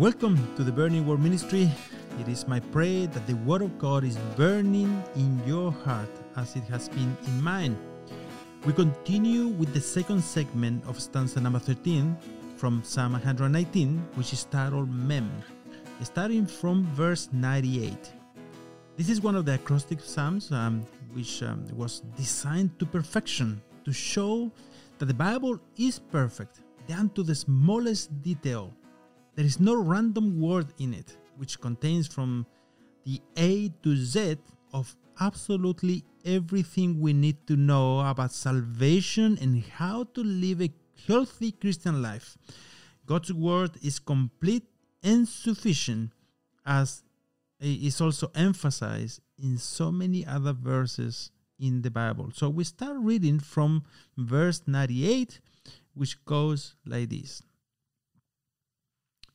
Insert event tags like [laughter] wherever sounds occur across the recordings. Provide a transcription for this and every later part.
Welcome to the Burning Word Ministry. It is my prayer that the Word of God is burning in your heart as it has been in mine. We continue with the second segment of stanza number 13 from Psalm 119, which is titled Mem, starting from verse 98. This is one of the acrostic psalms um, which um, was designed to perfection to show that the Bible is perfect down to the smallest detail. There is no random word in it, which contains from the A to Z of absolutely everything we need to know about salvation and how to live a healthy Christian life. God's word is complete and sufficient, as is also emphasized in so many other verses in the Bible. So we start reading from verse 98, which goes like this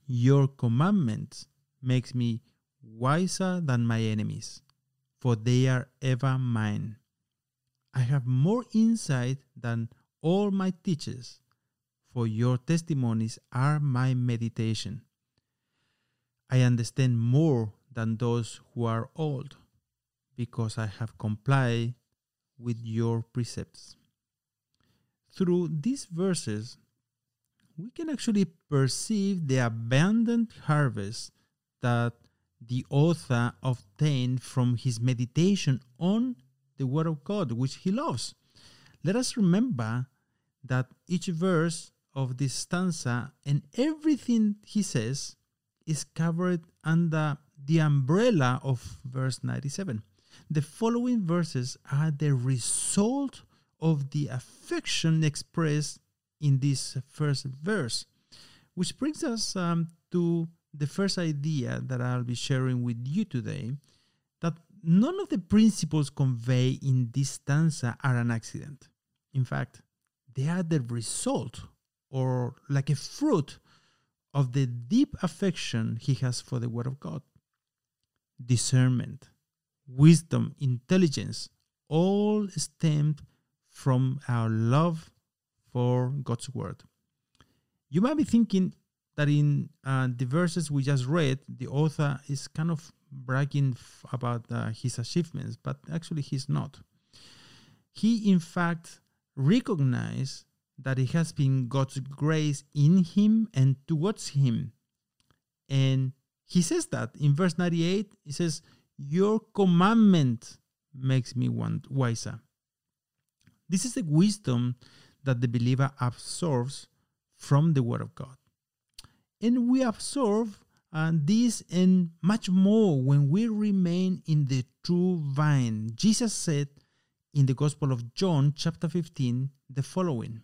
Your commandments makes me wiser than my enemies, for they are ever mine. I have more insight than all my teachers, for your testimonies are my meditation. I understand more than those who are old, because I have complied with your precepts. Through these verses, we can actually perceive the abundant harvest that the author obtained from his meditation on the Word of God, which he loves. Let us remember that each verse of this stanza and everything he says is covered under the umbrella of verse 97. The following verses are the result of the affection expressed in this first verse, which brings us um, to the first idea that I'll be sharing with you today that none of the principles conveyed in this stanza are an accident. In fact, they are the result or like a fruit of the deep affection he has for the Word of God. Discernment, wisdom, intelligence, all stemmed from our love for God's Word. You might be thinking that in uh, the verses we just read, the author is kind of bragging f- about uh, his achievements, but actually he's not. He, in fact, recognized that it has been God's grace in him and towards him. And he says that in verse 98, he says, Your commandment makes me want wiser. This is the wisdom that the believer absorbs from the Word of God. And we absorb uh, this and much more when we remain in the true vine. Jesus said in the Gospel of John, chapter 15, the following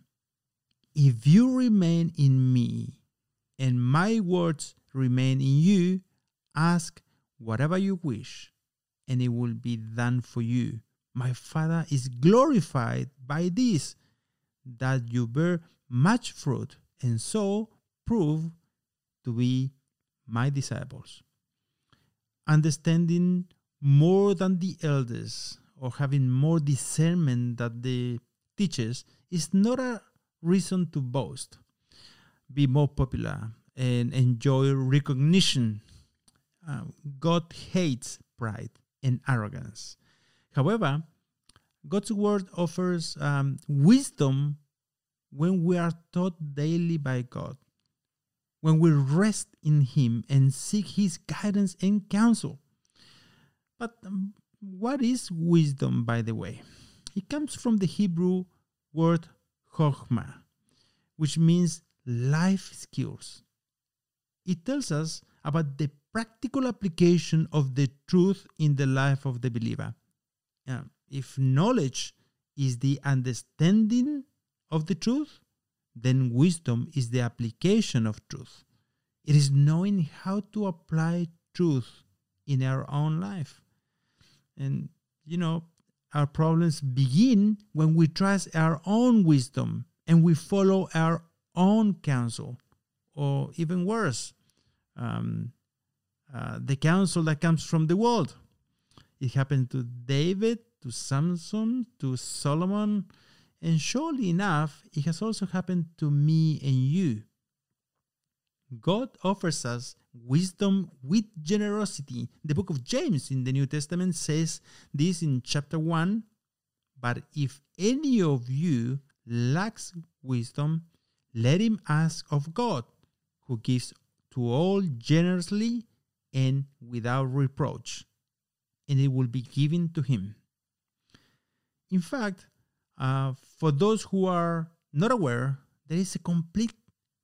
If you remain in me and my words remain in you, ask whatever you wish, and it will be done for you. My Father is glorified by this, that you bear much fruit, and so prove to be my disciples. Understanding more than the elders or having more discernment than the teachers is not a reason to boast, be more popular, and enjoy recognition. Uh, God hates pride and arrogance. However, God's word offers um, wisdom when we are taught daily by God, when we rest in Him and seek His guidance and counsel. But um, what is wisdom, by the way? It comes from the Hebrew word chokhmah, which means life skills. It tells us about the practical application of the truth in the life of the believer. Uh, if knowledge is the understanding of the truth, then wisdom is the application of truth. It is knowing how to apply truth in our own life. And, you know, our problems begin when we trust our own wisdom and we follow our own counsel, or even worse, um, uh, the counsel that comes from the world. It happened to David, to Samson, to Solomon, and surely enough, it has also happened to me and you. God offers us wisdom with generosity. The book of James in the New Testament says this in chapter 1 But if any of you lacks wisdom, let him ask of God, who gives to all generously and without reproach, and it will be given to him. In fact, uh, for those who are not aware, there is a complete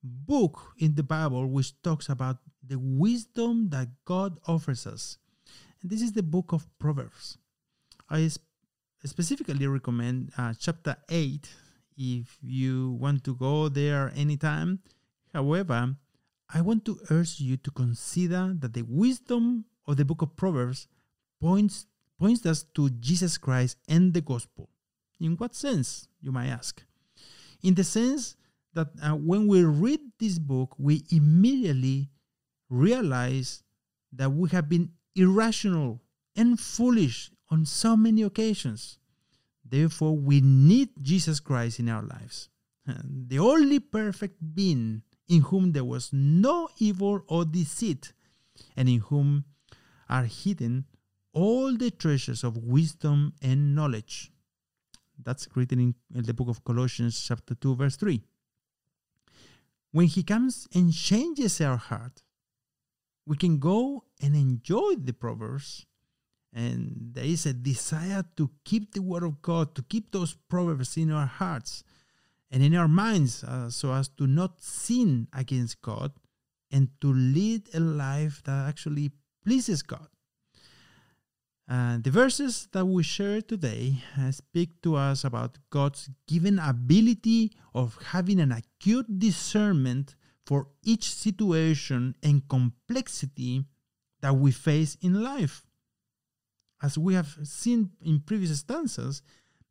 book in the Bible which talks about the wisdom that God offers us. And this is the book of Proverbs. I specifically recommend uh, chapter 8 if you want to go there anytime. However, I want to urge you to consider that the wisdom of the book of Proverbs points, points us to Jesus Christ and the gospel. In what sense, you might ask? In the sense that uh, when we read this book, we immediately realize that we have been irrational and foolish on so many occasions. Therefore, we need Jesus Christ in our lives, [laughs] the only perfect being in whom there was no evil or deceit, and in whom are hidden all the treasures of wisdom and knowledge. That's written in, the book of Colossians, chapter 2, verse 3. When He comes and changes our heart, we can go and enjoy the Proverbs. And there is a desire to keep the Word of God, to keep those Proverbs in our hearts and in our minds uh, so as to not sin against God and to lead a life that actually pleases God. Uh, the verses that we share today uh, speak to us about God's given ability of having an acute discernment for each situation and complexity that we face in life. As we have seen in previous stanzas,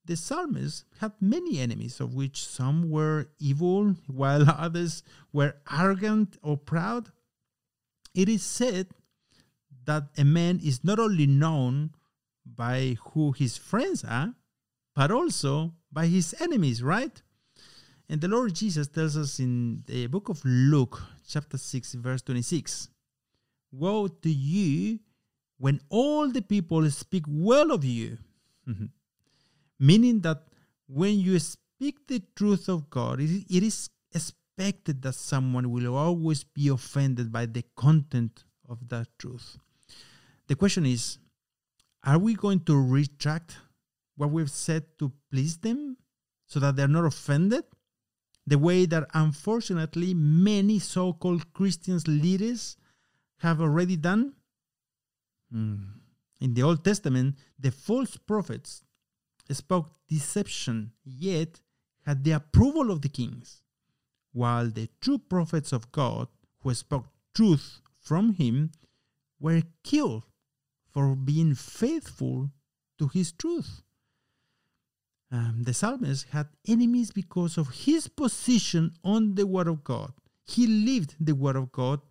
the psalmist had many enemies, of which some were evil, [laughs] while others were arrogant or proud. It is said that a man is not only known by who his friends are, but also by his enemies, right? And the Lord Jesus tells us in the book of Luke, chapter 6, verse 26 Woe to you when all the people speak well of you. [laughs] Meaning that when you speak the truth of God, it is expected that someone will always be offended by the content of that truth. The question is are we going to retract what we've said to please them so that they're not offended? The way that unfortunately many so called Christians leaders have already done? Mm. In the Old Testament, the false prophets spoke deception, yet had the approval of the kings, while the true prophets of God, who spoke truth from him, were killed for being faithful to his truth. Um, the psalmist had enemies because of his position on the Word of God. He lived the Word of God,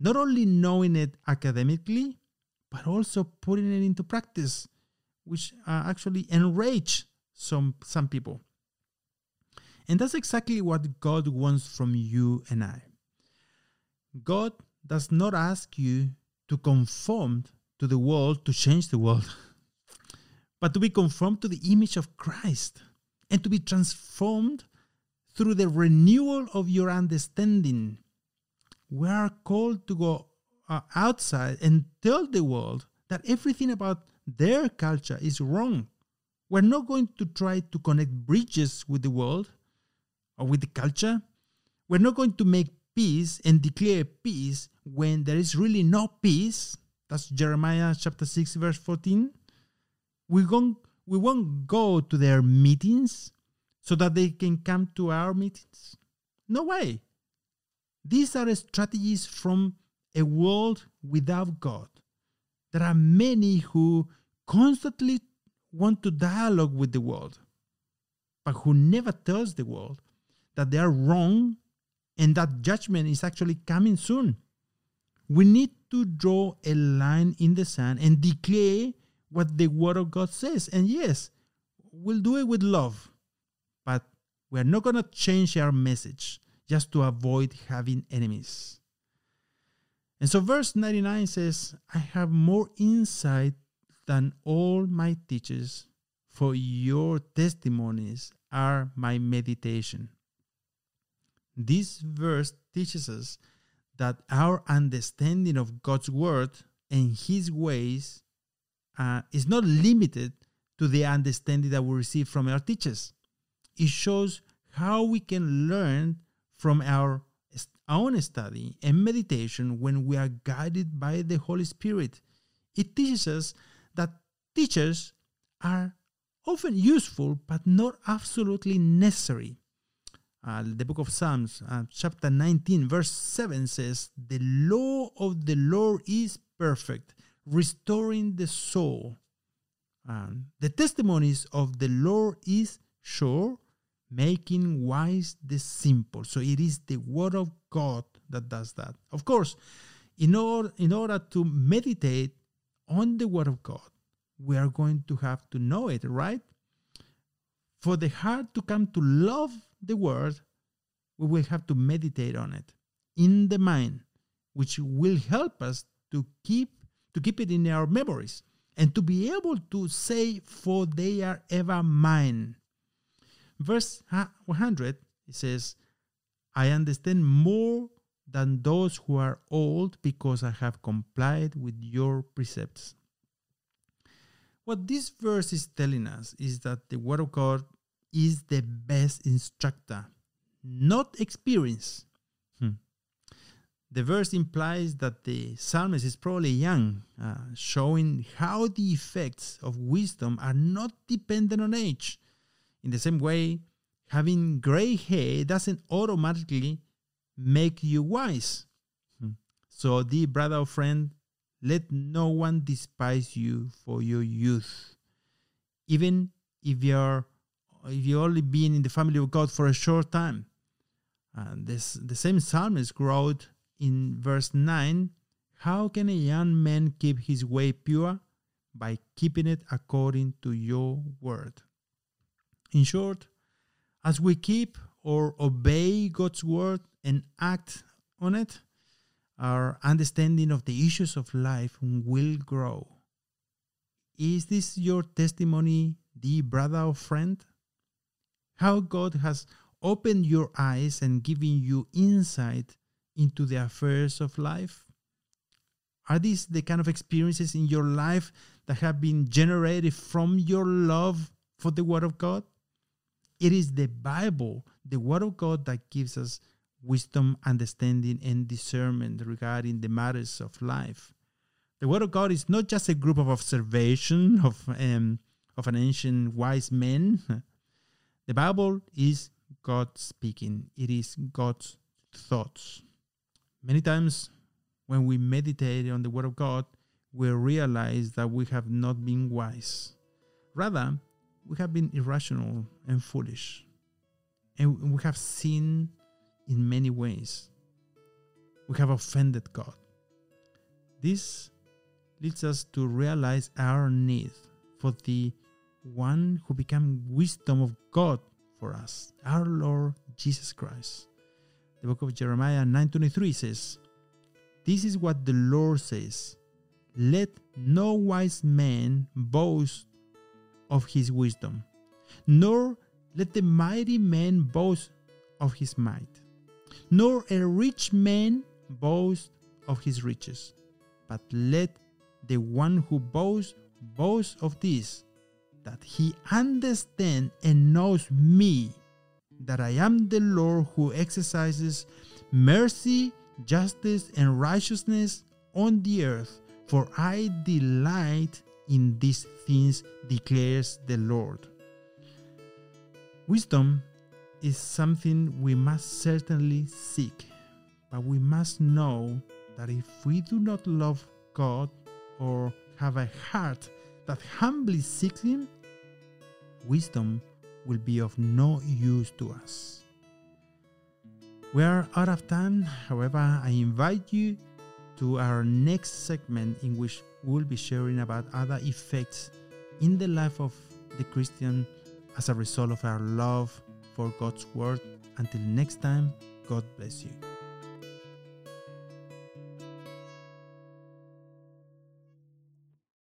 not only knowing it academically, but also putting it into practice, which uh, actually enraged some, some people. And that's exactly what God wants from you and I. God does not ask you to conform to the world to change the world, but to be conformed to the image of Christ and to be transformed through the renewal of your understanding. We are called to go uh, outside and tell the world that everything about their culture is wrong. We're not going to try to connect bridges with the world or with the culture. We're not going to make peace and declare peace when there is really no peace that's Jeremiah chapter 6, verse 14. We won't, we won't go to their meetings so that they can come to our meetings. No way. These are strategies from a world without God. There are many who constantly want to dialogue with the world, but who never tells the world that they are wrong and that judgment is actually coming soon. We need to draw a line in the sand and declare what the Word of God says. And yes, we'll do it with love, but we're not going to change our message just to avoid having enemies. And so, verse 99 says, I have more insight than all my teachers, for your testimonies are my meditation. This verse teaches us that our understanding of God's word and his ways uh, is not limited to the understanding that we receive from our teachers. It shows how we can learn from our own study and meditation when we are guided by the Holy Spirit. It teaches us that teachers are often useful but not absolutely necessary. Uh, the book of Psalms, uh, chapter 19, verse 7 says, The law of the Lord is perfect, restoring the soul. Um, the testimonies of the Lord is sure, making wise the simple. So it is the word of God that does that. Of course, in order, in order to meditate on the word of God, we are going to have to know it, right? For the heart to come to love the word, we will have to meditate on it in the mind, which will help us to keep to keep it in our memories and to be able to say, For they are ever mine. Verse 100 it says, I understand more than those who are old because I have complied with your precepts. What this verse is telling us is that the Word of God is the best instructor, not experience. Hmm. The verse implies that the psalmist is probably young, uh, showing how the effects of wisdom are not dependent on age. In the same way, having gray hair doesn't automatically make you wise. Hmm. So, dear brother or friend, let no one despise you for your youth. Even if you're if you only been in the family of God for a short time. And this the same psalmist wrote in verse 9, How can a young man keep his way pure? By keeping it according to your word. In short, as we keep or obey God's word and act on it, our understanding of the issues of life will grow. Is this your testimony, dear brother or friend? How God has opened your eyes and given you insight into the affairs of life? Are these the kind of experiences in your life that have been generated from your love for the Word of God? It is the Bible, the Word of God, that gives us wisdom, understanding, and discernment regarding the matters of life. The Word of God is not just a group of observation of um, of an ancient wise men. The Bible is God speaking. It is God's thoughts. Many times, when we meditate on the Word of God, we realize that we have not been wise. Rather, we have been irrational and foolish. And we have sinned in many ways. We have offended God. This leads us to realize our need for the one who became wisdom of God for us, our Lord Jesus Christ. The book of Jeremiah 9:23 says, "This is what the Lord says: Let no wise man boast of his wisdom, nor let the mighty man boast of his might, nor a rich man boast of his riches, but let the one who boasts boast of this, that he understands and knows me, that I am the Lord who exercises mercy, justice, and righteousness on the earth, for I delight in these things, declares the Lord. Wisdom is something we must certainly seek, but we must know that if we do not love God or have a heart that humbly seeks Him, wisdom will be of no use to us. We are out of time, however, I invite you to our next segment in which we'll be sharing about other effects in the life of the Christian as a result of our love for God's Word. Until next time, God bless you.